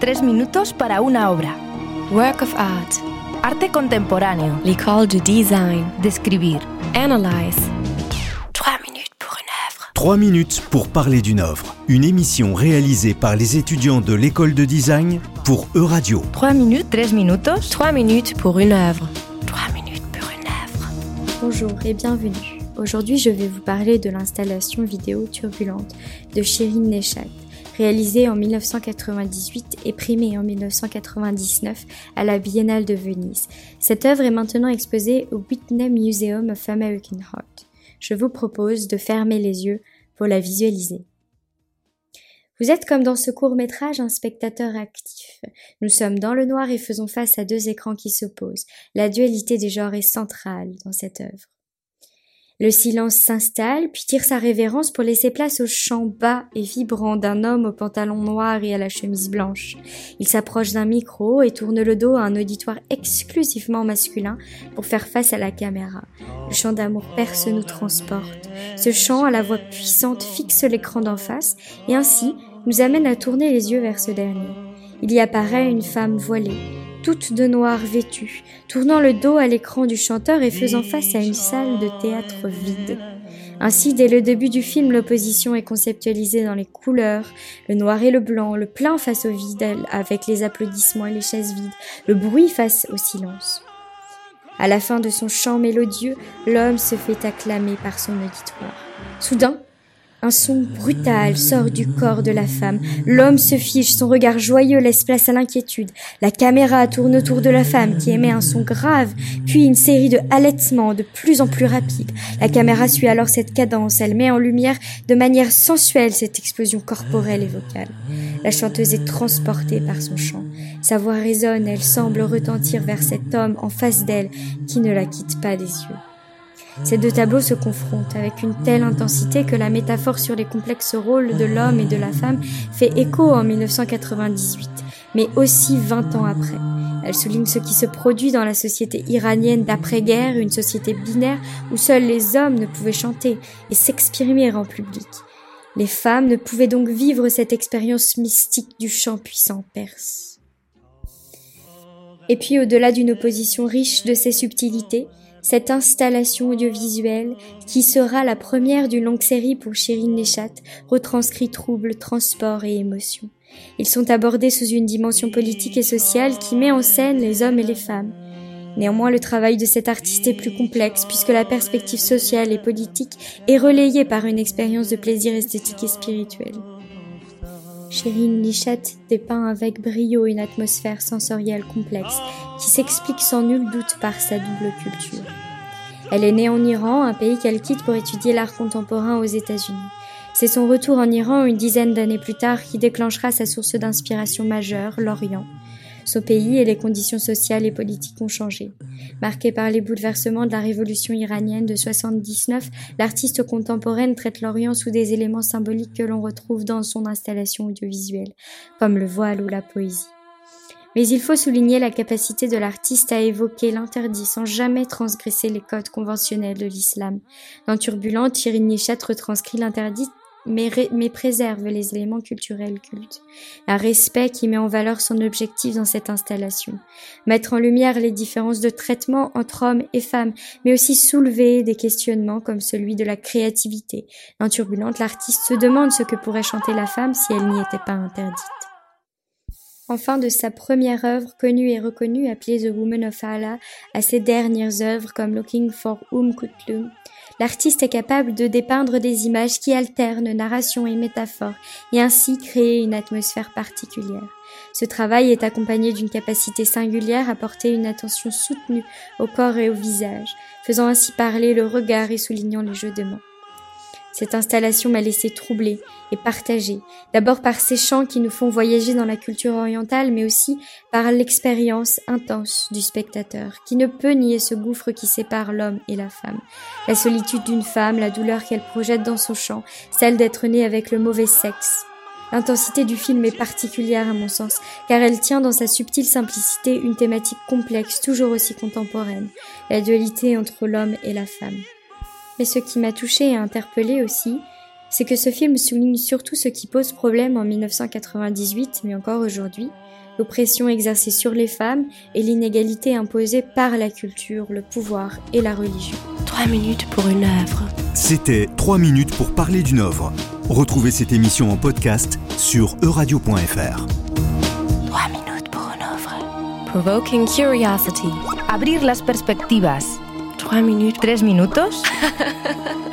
Tres minutos para una obra. Work of art. Arte contemporáneo. L'école du design. Describir. Analyze. Trois minutes pour une œuvre. Trois minutes pour parler d'une œuvre. Une émission réalisée par les étudiants de l'école de design pour Euradio. Trois minutes, tres minutos. Trois minutes pour une œuvre. Trois minutes pour une œuvre. Bonjour et bienvenue. Aujourd'hui, je vais vous parler de l'installation vidéo turbulente de Shirin Neshat, réalisée en 1998 et primée en 1999 à la Biennale de Venise. Cette œuvre est maintenant exposée au Whitney Museum of American Art. Je vous propose de fermer les yeux pour la visualiser. Vous êtes comme dans ce court métrage un spectateur actif. Nous sommes dans le noir et faisons face à deux écrans qui s'opposent. La dualité des genres est centrale dans cette œuvre. Le silence s'installe, puis tire sa révérence pour laisser place au chant bas et vibrant d'un homme au pantalon noir et à la chemise blanche. Il s'approche d'un micro et tourne le dos à un auditoire exclusivement masculin pour faire face à la caméra. Le chant d'amour perce nous transporte. Ce chant à la voix puissante fixe l'écran d'en face et ainsi nous amène à tourner les yeux vers ce dernier. Il y apparaît une femme voilée, toute de noir vêtue, tournant le dos à l'écran du chanteur et faisant face à une salle de théâtre vide. Ainsi, dès le début du film, l'opposition est conceptualisée dans les couleurs, le noir et le blanc, le plein face au vide avec les applaudissements et les chaises vides, le bruit face au silence. À la fin de son chant mélodieux, l'homme se fait acclamer par son auditoire. Soudain, un son brutal sort du corps de la femme. L'homme se fiche, son regard joyeux laisse place à l'inquiétude. La caméra tourne autour de la femme qui émet un son grave, puis une série de halètements de plus en plus rapides. La caméra suit alors cette cadence, elle met en lumière de manière sensuelle cette explosion corporelle et vocale. La chanteuse est transportée par son chant. Sa voix résonne, elle semble retentir vers cet homme en face d'elle qui ne la quitte pas des yeux. Ces deux tableaux se confrontent avec une telle intensité que la métaphore sur les complexes rôles de l'homme et de la femme fait écho en 1998, mais aussi 20 ans après. Elle souligne ce qui se produit dans la société iranienne d'après-guerre, une société binaire où seuls les hommes ne pouvaient chanter et s'exprimer en public. Les femmes ne pouvaient donc vivre cette expérience mystique du chant puissant perse. Et puis au-delà d'une opposition riche de ses subtilités, cette installation audiovisuelle, qui sera la première d'une longue série pour Shirin Neshat, retranscrit troubles, transport et émotions. Ils sont abordés sous une dimension politique et sociale qui met en scène les hommes et les femmes. Néanmoins, le travail de cet artiste est plus complexe puisque la perspective sociale et politique est relayée par une expérience de plaisir esthétique et spirituel. Shirin Nishat dépeint avec brio une atmosphère sensorielle complexe qui s'explique sans nul doute par sa double culture. Elle est née en Iran, un pays qu'elle quitte pour étudier l'art contemporain aux États-Unis. C'est son retour en Iran une dizaine d'années plus tard qui déclenchera sa source d'inspiration majeure, l'Orient, son pays et les conditions sociales et politiques ont changé. Marqué par les bouleversements de la révolution iranienne de 79, l'artiste contemporaine traite l'Orient sous des éléments symboliques que l'on retrouve dans son installation audiovisuelle, comme le voile ou la poésie. Mais il faut souligner la capacité de l'artiste à évoquer l'interdit sans jamais transgresser les codes conventionnels de l'islam. Dans Turbulent, Thierry Nichat retranscrit l'interdit mais, mais, préserve les éléments culturels cultes. Un respect qui met en valeur son objectif dans cette installation. Mettre en lumière les différences de traitement entre hommes et femmes, mais aussi soulever des questionnements comme celui de la créativité. Dans Turbulente, l'artiste se demande ce que pourrait chanter la femme si elle n'y était pas interdite. Enfin, de sa première œuvre connue et reconnue appelée The Woman of Allah à ses dernières œuvres comme Looking for Um Kutlum, l'artiste est capable de dépeindre des images qui alternent narration et métaphore et ainsi créer une atmosphère particulière. Ce travail est accompagné d'une capacité singulière à porter une attention soutenue au corps et au visage, faisant ainsi parler le regard et soulignant les jeux de mots. Cette installation m'a laissé troublée et partagée, d'abord par ces chants qui nous font voyager dans la culture orientale, mais aussi par l'expérience intense du spectateur, qui ne peut nier ce gouffre qui sépare l'homme et la femme. La solitude d'une femme, la douleur qu'elle projette dans son chant, celle d'être née avec le mauvais sexe. L'intensité du film est particulière à mon sens, car elle tient dans sa subtile simplicité une thématique complexe, toujours aussi contemporaine, la dualité entre l'homme et la femme. Mais ce qui m'a touchée et interpellée aussi, c'est que ce film souligne surtout ce qui pose problème en 1998, mais encore aujourd'hui, l'oppression exercée sur les femmes et l'inégalité imposée par la culture, le pouvoir et la religion. 3 minutes pour une œuvre. C'était 3 minutes pour parler d'une œuvre. Retrouvez cette émission en podcast sur euradio.fr. 3 minutes pour une œuvre. Provoking curiosity. Abrir las perspectivas. 3 minutes. ¿Tres minutos?